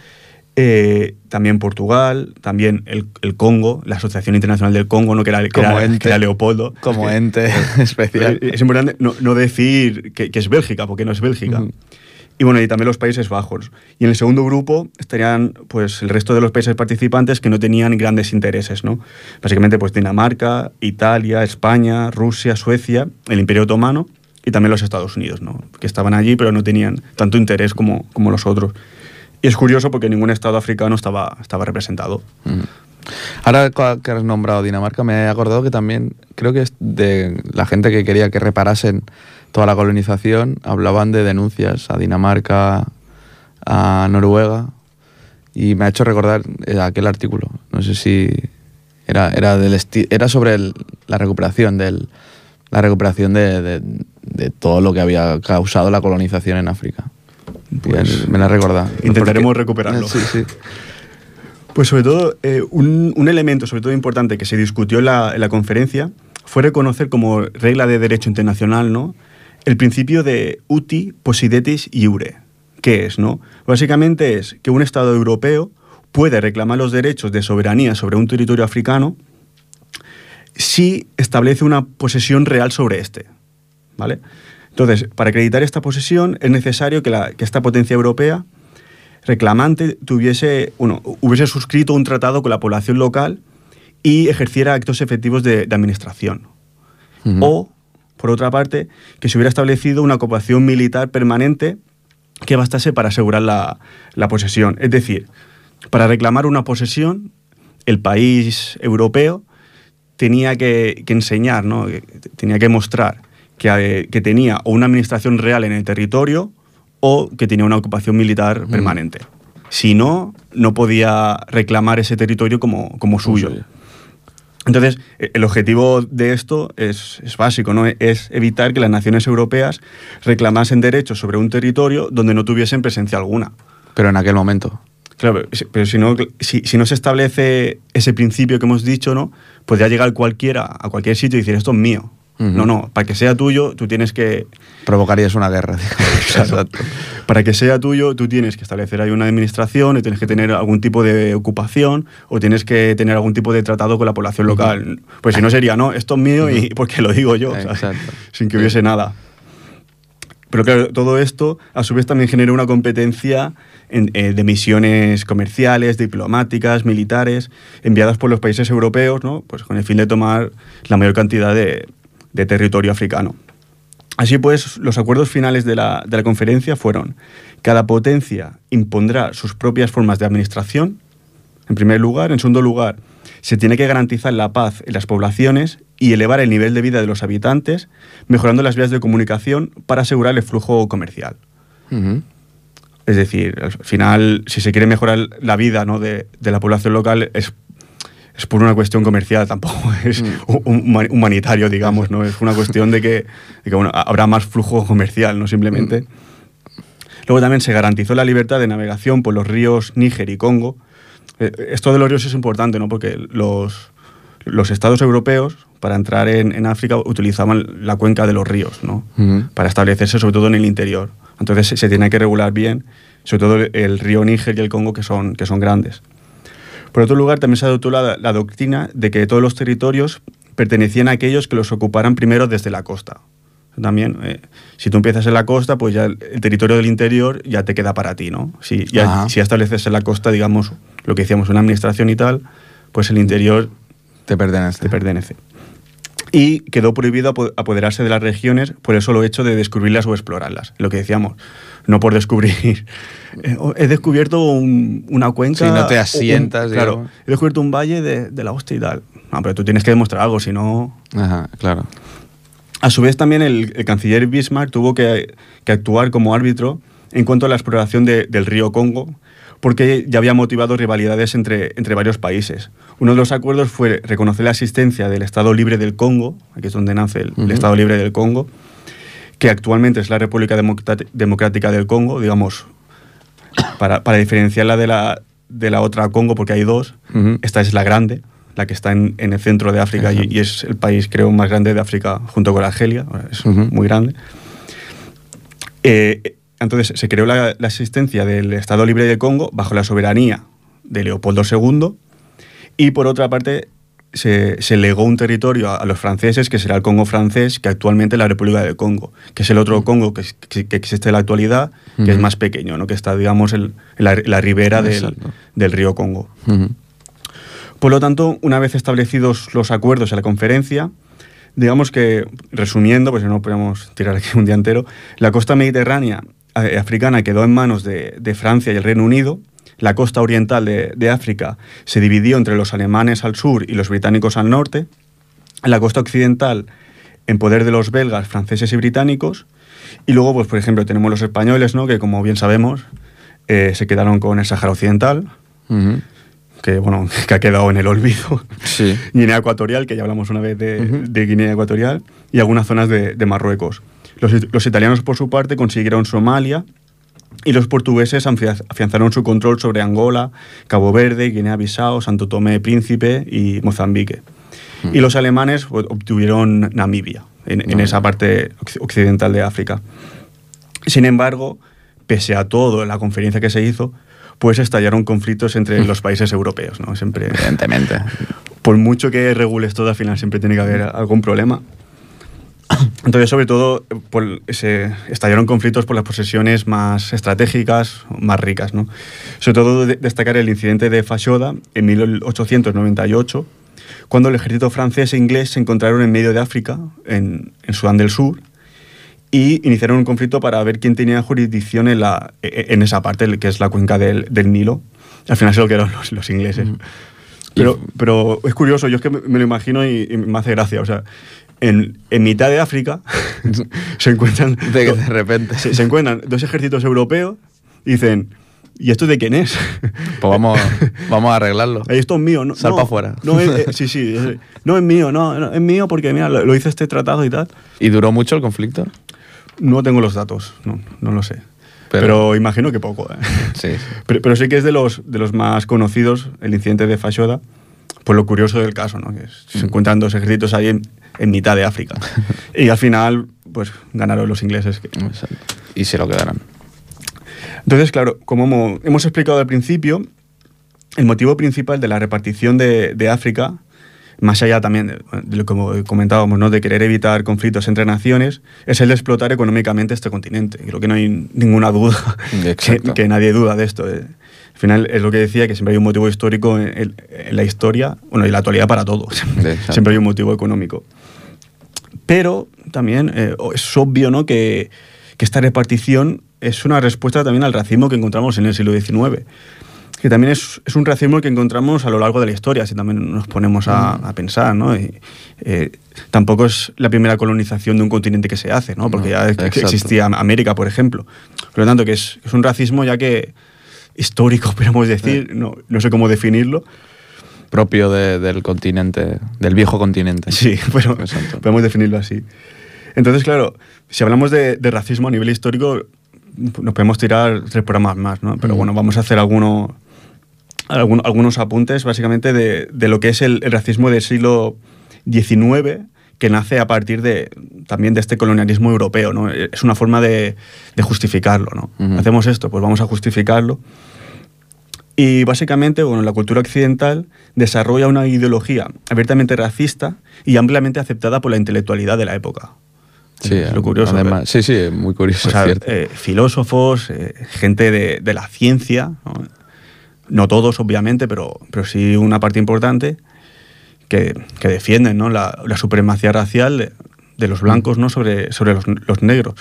Eh, también Portugal, también el, el Congo, la Asociación Internacional del Congo, ¿no? que, era, que, Como era, ente. que era Leopoldo. Como Es que- ente especial. eh, es importante no, no decir que, que es Bélgica, porque no es Bélgica. Y bueno, y también los Países Bajos. Y en el segundo grupo estarían pues el resto de los países participantes que no tenían grandes intereses, ¿no? Básicamente pues Dinamarca, Italia, España, Rusia, Suecia, el Imperio Otomano y también los Estados Unidos, ¿no? Que estaban allí pero no tenían tanto interés como, como los otros. Y es curioso porque ningún estado africano estaba, estaba representado. Mm. Ahora que has nombrado Dinamarca, me he acordado que también, creo que es de la gente que quería que reparasen toda la colonización, hablaban de denuncias a Dinamarca, a Noruega, y me ha hecho recordar eh, aquel artículo. No sé si era, era, del era sobre el- la recuperación del la recuperación de, de- de todo lo que había causado la colonización en África. Pues, me la recuerda. intentaremos recuperarlo. Sí, sí. Pues sobre todo, eh, un, un elemento sobre todo importante que se discutió en la, en la conferencia fue reconocer como regla de derecho internacional ¿no? El principio de uti, possidetis iure. ¿Qué es? No? Básicamente es que un Estado europeo puede reclamar los derechos de soberanía sobre un territorio africano si establece una posesión real sobre este. ¿Vale? Entonces, para acreditar esta posesión es necesario que, la- que esta potencia europea reclamante tuviese, bueno, hubiese suscrito un tratado con la población local y ejerciera actos efectivos de, de administración. O, por otra parte, que se hubiera establecido una ocupación militar permanente que bastase para asegurar la, la posesión. Es decir, Para reclamar una posesión, el país europeo tenía que, que enseñar, ¿no? tenía que mostrar que, eh, que tenía o una administración real en el territorio o que tenía una ocupación militar permanente. Si no, no podía reclamar ese territorio como, como suyo. suyo. Entonces, e- el objetivo de esto es, es básico, ¿no? Es evitar que las naciones europeas reclamasen derechos sobre un territorio donde no tuviesen presencia alguna. Pero en aquel momento. Claro, pero si no, si, si no se establece ese principio que hemos dicho, ¿no? Podría llegar cualquiera a cualquier sitio y decir, esto es mío. No, no, para que sea tuyo, tú tienes que... Provocarías una guerra. digamos. Exacto. Para que sea tuyo, tú tienes que establecer ahí una administración, o tienes que tener algún tipo de ocupación, o tienes que tener algún tipo de tratado con la población local. Pues si no sería, no, esto es mío y porque lo digo yo, sin que hubiese nada. Pero claro, todo esto a su vez también genera una competencia en- eh, de misiones comerciales, diplomáticas, militares, enviadas por los países europeos, ¿no? pues con el fin de tomar la mayor cantidad de, de territorio africano. Así pues, los acuerdos finales de la, de la conferencia fueron, cada potencia impondrá sus propias formas de administración, en primer lugar. En segundo lugar, se tiene que garantizar la paz en las poblaciones y elevar el nivel de vida de los habitantes, mejorando las vías de comunicación para asegurar el flujo comercial. Es decir, al final, si se quiere mejorar la vida ¿no? de, de la población local, es, es por una cuestión comercial, tampoco es huma- humanitario, digamos, ¿no? Es una cuestión de que, de que, bueno, habrá más flujo comercial, no simplemente. Luego también se garantizó la libertad de navegación por los ríos Níger y Congo. Eh, Esto de los ríos es importante, ¿no? Porque los, los estados europeos, para entrar en, en África, utilizaban la cuenca de los ríos, ¿no? Ujú. Para establecerse, sobre todo en el interior. Entonces se, se tiene que regular bien, sobre todo el, el río Níger y el Congo, que son, que son grandes. Por otro lugar, también se adoptó la, la doctrina de que todos los territorios pertenecían a aquellos que los ocuparan primero desde la costa. También, eh, si tú empiezas en la costa, pues ya el, el territorio del interior ya te queda para ti, ¿no? Si ya, si estableces en la costa, digamos, lo que decíamos, una administración y tal, pues el interior Te pertenece. te pertenece. Y quedó prohibido apo- apoderarse de las regiones por el solo hecho de descubrirlas o explorarlas. Lo que decíamos, no por descubrir. eh, he descubierto un- una cuenca. Sí, no te un- asientas, claro, he descubierto un valle de, de la hostia y tal. No, pero tú tienes que demostrar algo, si no. Ajá, claro. A su vez, también el, el canciller Bismarck tuvo que, que actuar como árbitro en cuanto a la exploración de- del río Congo, porque ya había motivado rivalidades entre, entre varios países. Uno de los acuerdos fue reconocer la existencia del Estado Libre del Congo, aquí es donde nace el, el Ujú. Estado Libre del Congo, que actualmente es la República Democrática del Congo, digamos, para, para diferenciarla de la, de la otra Congo, porque hay dos, Ujú. esta es la grande, la que está en, en el centro de África y, y es el país, creo, más grande de África junto con Argelia, es Ujú. muy grande. Eh, entonces se creó la, la existencia del Estado Libre de Congo bajo la soberanía de Leopoldo II y por otra parte se, se legó un territorio a, a los franceses que será el Congo francés, que actualmente es la República del Congo, que es el otro Congo que, es- que- que existe en la actualidad, que es más pequeño, ¿no? que está, digamos, en la, ribera del, del río Congo. Por lo tanto, una vez establecidos los acuerdos en la conferencia, digamos que, resumiendo, pues no podemos tirar aquí un día entero, la costa mediterránea africana quedó en manos de, de Francia y el Reino Unido, la costa oriental de, de África se dividió entre los alemanes al sur y los británicos al norte, la costa occidental en poder de los belgas, franceses y británicos, y luego, pues por ejemplo, tenemos los españoles, ¿no? que como bien sabemos, eh, se quedaron con el Sáhara Occidental, que bueno, que ha quedado en el olvido. Sí. Guinea Ecuatorial, que ya hablamos una vez de, Guinea Ecuatorial, y algunas zonas de, de Marruecos. Los, it- los italianos, por su parte, consiguieron Somalia y los portugueses afianz- afianzaron su control sobre Angola, Cabo Verde, Guinea-Bissau, Santo Tomé Príncipe y Mozambique. Y los alemanes pues, obtuvieron Namibia, en, en Vale. esa parte occ- occidental de África. Sin embargo, pese a todo, la conferencia que se hizo, pues estallaron conflictos entre los países europeos, ¿no? Siempre, Evidentemente. por mucho que regules todo, al final siempre tiene que haber algún problema. Entonces, sobre todo, por- se estallaron conflictos por las posesiones más estratégicas, más ricas. ¿no? Sobre todo, de- destacar el incidente de Fashoda en 1898, cuando el ejército francés e inglés se encontraron en medio de África, en, en Sudán del Sur, y iniciaron un conflicto para ver quién tenía jurisdicción en, la, e- en esa parte, que es la cuenca del, del Nilo. Al final se lo quedaron los, los ingleses. Pero, pero es curioso, yo es que me, me lo imagino y, y me hace gracia. O sea, en, en mitad de África se encuentran. De de repente. se, se encuentran dos ejércitos europeos y dicen. ¿Y esto de quién es? Pues vamos, vamos a arreglarlo. Esto es mío, ¿no? Sal no, pa' fuera. No, es- eh, sí, sí. es- no es mío, no, no, es mío porque, mira, lo, lo hice este tratado y tal. ¿Y duró mucho el conflicto? No tengo los datos, no, no lo sé. Pero- Pero, imagino que poco. ¿eh? Sí. Pero, pero sí que es de los, de los más conocidos, el incidente de Fashoda, por lo curioso del caso, ¿no? Que se encuentran dos ejércitos ahí en, en mitad de África. y al final, pues ganaron los ingleses. que-. Y se lo quedarán. Entonces, claro, como hemo- hemos explicado al principio, el motivo principal de la repartición de, de África, más allá también de, de lo que comentábamos, ¿no? de querer evitar conflictos entre naciones, es el de explotar económicamente este continente. Creo que no hay ninguna duda, que, que nadie duda de esto. eh. Al final es lo que decía, que siempre hay un motivo histórico en, en- en la historia, bueno, y en la actualidad para todo. Siempre hay un motivo económico. Pero también eh, es obvio ¿no? que, que esta repartición es una respuesta también al racismo que encontramos en el siglo XIX. Que también es, es un racismo que encontramos a lo largo de la historia, si también nos ponemos a, a pensar. ¿no? Y, eh, tampoco es la primera colonización de un continente que se hace, ¿no? porque No, ya exacto. existía América, por ejemplo. Por lo tanto, que es, es un racismo ya que histórico, podemos decir, no, no sé cómo definirlo, Propio de- del continente, del viejo continente. Sí, pero Exacto. podemos definirlo así. Entonces, claro, si hablamos de, de racismo a nivel histórico, nos podemos tirar tres programas más, ¿no? Pero Mm. bueno, vamos a hacer alguno- algunos apuntes básicamente de, de lo que es el, el racismo del siglo XIX, que nace a partir de también de este colonialismo europeo, ¿no? Es una forma de, de justificarlo, ¿no? Ujú. Hacemos esto, pues vamos a justificarlo. Y básicamente, bueno, la cultura occidental desarrolla una ideología abiertamente racista y ampliamente aceptada por la intelectualidad de la época. Sí, es lo curioso. además- sí, sí, muy curioso, O sea, cierto. eh, filósofos, eh, gente de, de la ciencia, ¿no? No todos, obviamente, pero, pero sí una parte importante, que, que defienden ¿no? la, la supremacía racial de, de los blancos ¿no? sobre, sobre los, los negros.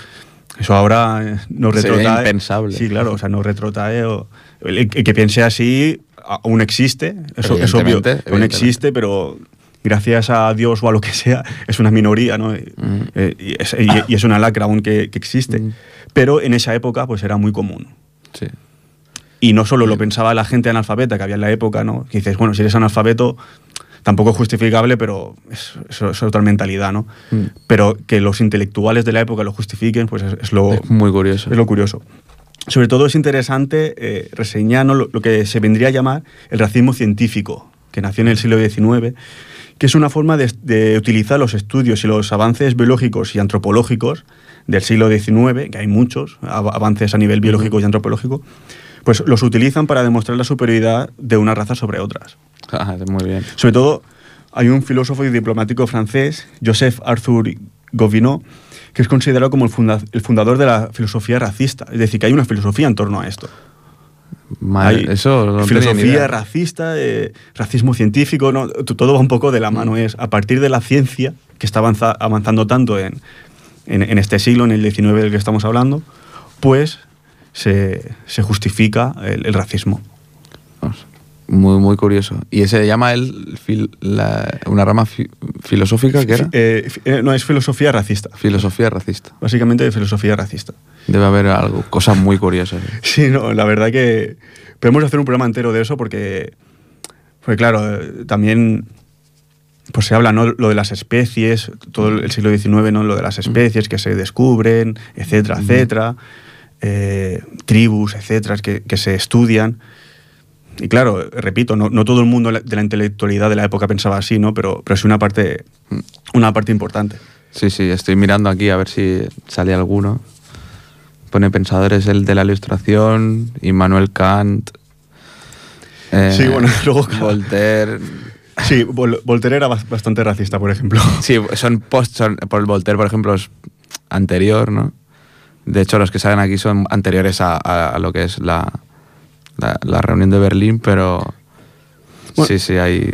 Eso ahora eh, nos Sería retrotrae. impensable. Sí, claro, o sea, nos retrotrae. o- el, el que piense así aún existe, eso es obvio, aún existe, pero gracias a Dios o a lo que sea, es una minoría, ¿no? Y- Mm. eh, y, es, y- y es una lacra aún que, que existe. Mm. Pero en esa época, pues era muy común. Sí. Y no solo lo pensaba la gente analfabeta que había en la época, ¿no? Que dices, bueno, si eres analfabeto, tampoco es justificable, pero es, es- es otra mentalidad, ¿no? Mm. Pero que los intelectuales de la época lo justifiquen, pues es, es lo, muy curioso. es lo curioso. Sobre todo es interesante eh, reseñar ¿no? lo, lo que se vendría a llamar el racismo científico, que nació en el siglo XIX, que es una forma de, de utilizar los estudios y los avances biológicos y antropológicos del siglo XIX, que hay muchos av- avances a nivel biológico y antropológico, pues los utilizan para demostrar la superioridad de una raza sobre otras. Ah, muy bien. Sobre todo, hay un filósofo y diplomático francés, Joseph Arthur Gobineau, que es considerado como el, funda- el fundador de la filosofía racista. Es decir, que hay una filosofía en torno a esto. Madre, Hay eso no filosofía racista, eh, racismo científico, todo va un poco de la mano. Es a partir de la ciencia, que está avanza- avanzando tanto en, en- en este siglo, en el XIX del que estamos hablando, pues se, se justifica el- el racismo. Vamos, Muy, muy curioso. ¿Y ese se llama el fil- la- una rama fi- filosófica que era? Eh, eh, no, es filosofía racista. Filosofía racista. Básicamente de filosofía racista. Debe haber algo, cosas muy curiosas. Sí, no, la verdad que podemos hacer un programa entero de eso porque, porque claro, eh, también pues se habla ¿no? lo de las especies, todo el siglo XIX, ¿no? lo de las especies que se descubren, etcétera, etcétera, eh, tribus, etcétera, que, que se estudian. Y claro, repito, no, no todo el mundo de la intelectualidad de la época pensaba así, ¿no? pero, pero sí una parte, una parte importante. Sí, sí, estoy mirando aquí a ver si sale alguno. Pone pensadores el de la ilustración, Immanuel Kant. eh, Sí, bueno, luego- Voltaire. Sí, Vol- Voltaire era bas- bastante racista, por ejemplo. Sí, son post, son, por el Voltaire, por ejemplo, es anterior, ¿no? De hecho, los que salen aquí son anteriores a, a- a lo que es la, la, la reunión de Berlín, pero Bueno. sí, sí, hay...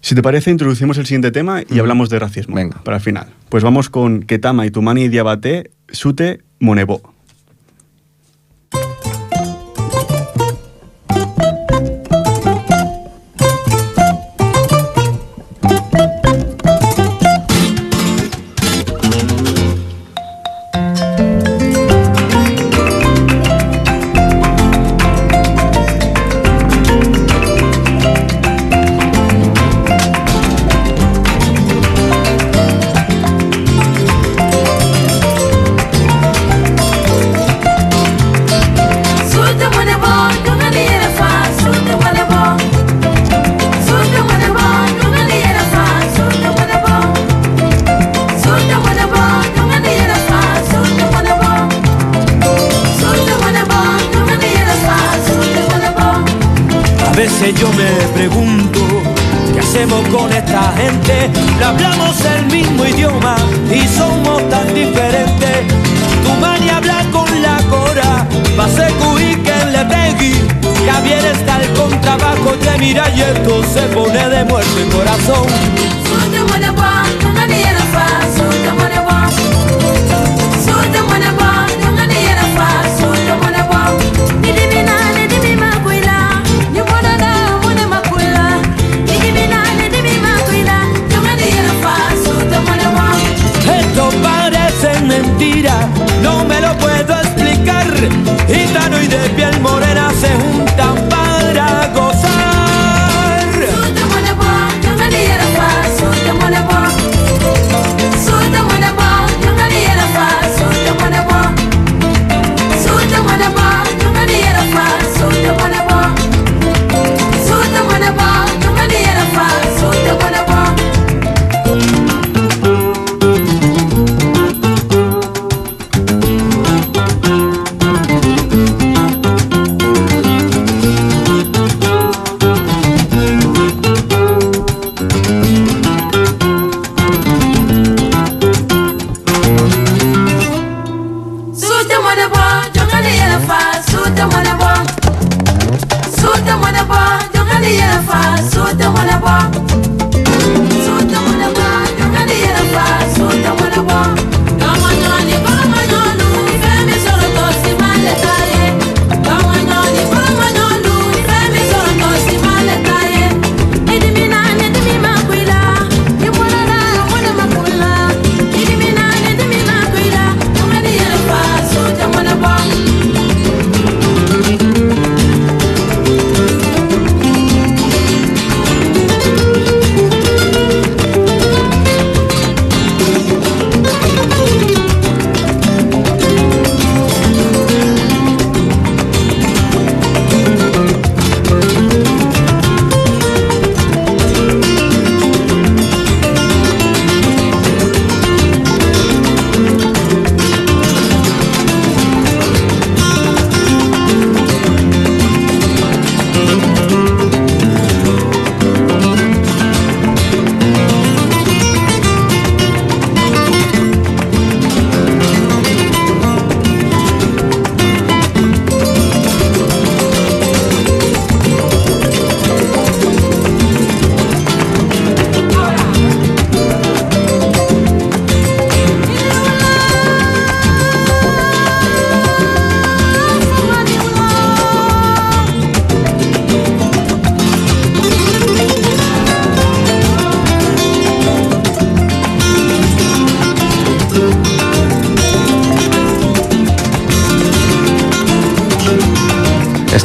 Si te parece, introducimos el siguiente tema y hablamos de racismo. Venga. Para el final. Pues vamos con Ketama y Tumani Diabate, Sute Monebo.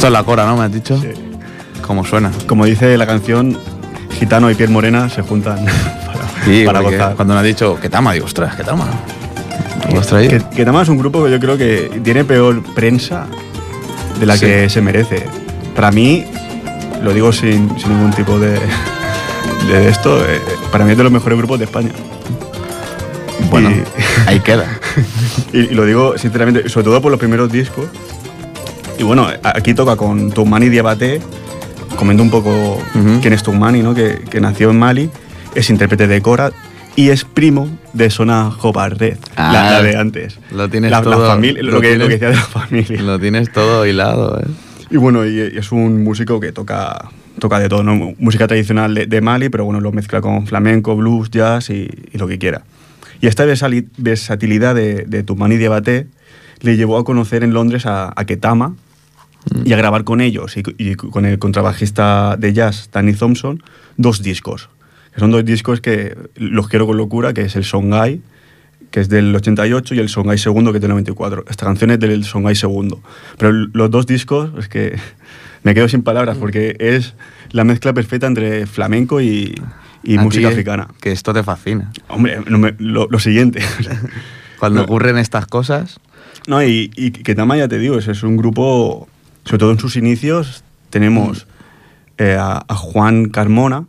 Esto es la cora, ¿no? ¿Me has dicho? Sí. ¿Cómo suena? Como dice la canción, Gitano y Piel Morena se juntan para, Sí, para gozar. cuando me has dicho, ¿qué tama? Digo, ostras, ¿qué tama? Que, que Tama es un grupo que yo creo que tiene peor prensa de la Sí. que se merece. Para mí, lo digo sin, sin ningún tipo de, de esto, eh, para mí es de los mejores grupos de España. Bueno, Y- ahí queda. Y, y lo digo sinceramente, sobre todo por los primeros discos. Y bueno, aquí toca con Toumani Diabaté, comento un poco Ujú. quién es Toumani, ¿no? que, que nació en Mali, es intérprete de Cora y es primo de Sona Jobarret, Ah, la, la de antes. lo tienes la, la todo- familia- lo, lo que, lo que tienes- decía de la familia. Lo tienes todo hilado, ¿eh? Y bueno, y, y es un músico que toca, toca de todo, ¿no? Música tradicional de, de Mali, pero bueno, lo mezcla con flamenco, blues, jazz y, y lo que quiera. Y esta versatilidad de, de Tumani Diabaté le llevó a conocer en Londres a, a Ketama y a grabar con ellos y, y con el contrabajista de jazz, Danny Thompson, dos discos. Que son dos discos que los quiero con locura, que es el Songhai, que es del 88, y el Songhai segundo, que es del 94. Esta canción es del Songhai segundo. Pero los dos discos, es que me quedo sin palabras, porque es la mezcla perfecta entre flamenco y, y música ti, africana. Que esto te fascina. Hombre, no me- lo, lo siguiente. Cuando No. ocurren estas cosas, No, y, y Ketama, ya te digo, es, es un grupo, sobre todo en sus inicios, tenemos eh, a, a Juan Carmona,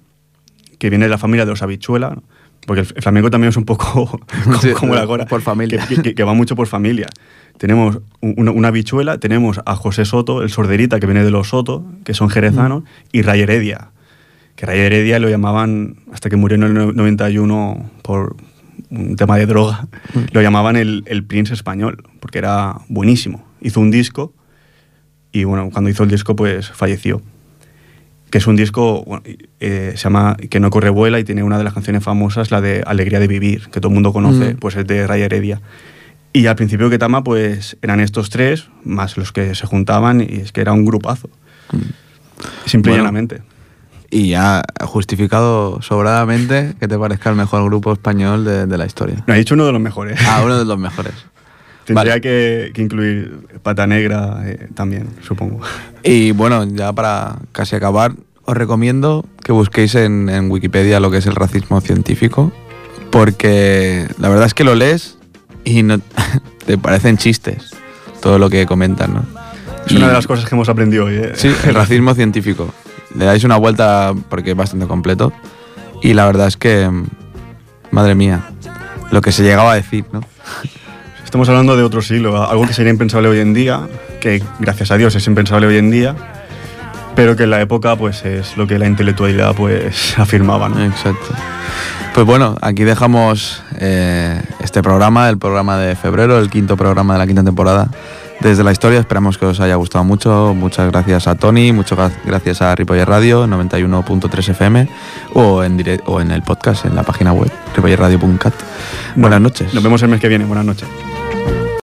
que viene de la familia de los Habichuela, ¿no? porque el, el flamenco también es un poco como, Sí, como la cora. por familia. Que, que- que va mucho por familia. Tenemos un- una, una habichuela, tenemos a José Soto, el sorderita, que viene de los Soto, que son jerezanos, y Ray Heredia, que Ray Heredia lo llamaban, hasta que murió en el no- 91 por un tema de droga, lo llamaban el, el Prince español, porque era buenísimo. Hizo un disco y bueno, cuando hizo el disco pues falleció. Que es un disco, bueno, eh, se llama Que no corre vuela y tiene una de las canciones famosas, la de Alegría de vivir, que todo el mundo conoce, Mm. pues es de Ray Heredia. Y al principio que Tama pues eran estos tres, más los que se juntaban y es que era un grupazo. Simple y llanamente. Y ya justificado sobradamente que te parezca el mejor grupo español de, de la historia. No, he dicho uno de los mejores. Ah, uno de los mejores. Tendría vale. que, que incluir Pata Negra eh, también, supongo. Y bueno, ya para casi acabar, os recomiendo que busquéis en, en Wikipedia lo que es el racismo científico, porque la verdad es que lo lees y no, te parecen chistes todo lo que comentan, ¿no? Es una de las cosas que hemos aprendido hoy. ¿eh? Sí, el racismo científico. Le dais una vuelta porque es bastante completo. Y la verdad es que, madre mía, lo que se llegaba a decir, ¿no? Estamos hablando de otro siglo, algo que sería impensable hoy en día, que gracias a Dios es impensable hoy en día, pero que en la época pues es lo que la intelectualidad pues afirmaba. ¿no? Exacto. Pues bueno, aquí dejamos eh, este programa, el programa de febrero, el quinto programa de la quinta temporada desde la historia. Esperamos que os haya gustado mucho. Muchas gracias a Tony, muchas gra- gracias a Ripoller Radio 91.3 FM o en, direct- o en el podcast en la página web ripollerradio.cat. Buenas noches. Nos vemos el mes que viene, buenas noches.